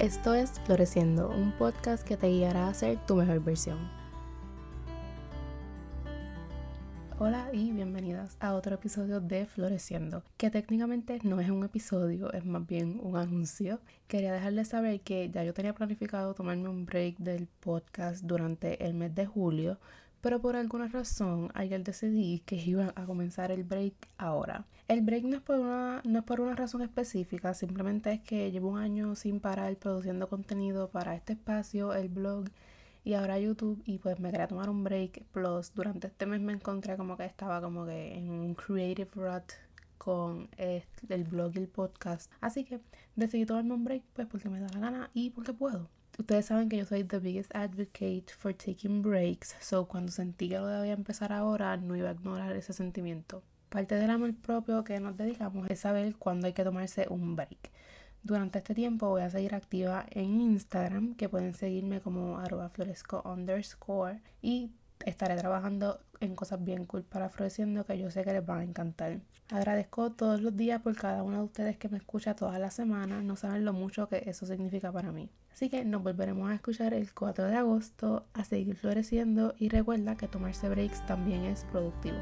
Esto es Floreciendo, un podcast que te guiará a ser tu mejor versión. Hola y bienvenidas a otro episodio de Floreciendo, que técnicamente no es un episodio, es más bien un anuncio. Quería dejarles saber que ya yo tenía planificado tomarme un break del podcast durante el mes de julio, pero por alguna razón ayer decidí que iba a comenzar el break ahora. El break no es por una, no es por una razón específica, simplemente es que llevo un año sin parar produciendo contenido para este espacio, el blog y ahora YouTube y pues me quería tomar un break. Plus durante este mes me encontré como que estaba como que en un creative rut con el blog y el podcast. Así que decidí tomarme un break pues porque me da la gana y porque puedo Ustedes saben que yo soy the biggest advocate for taking breaks, so cuando sentí que lo debía empezar ahora, no iba a ignorar ese sentimiento. Parte del amor propio que nos dedicamos es saber cuándo hay que tomarse un break. Durante este tiempo voy a seguir activa en Instagram, que pueden seguirme como arroba floresco underscore y estaré trabajando en cosas bien cool para Floreciendo que yo sé que les van a encantar. Agradezco todos los días por cada uno de ustedes que me escucha todas las semanas. No saben lo mucho que eso significa para mí. Así que nos volveremos a escuchar el 4 de agosto a seguir floreciendo y recuerda que tomarse breaks también es productivo.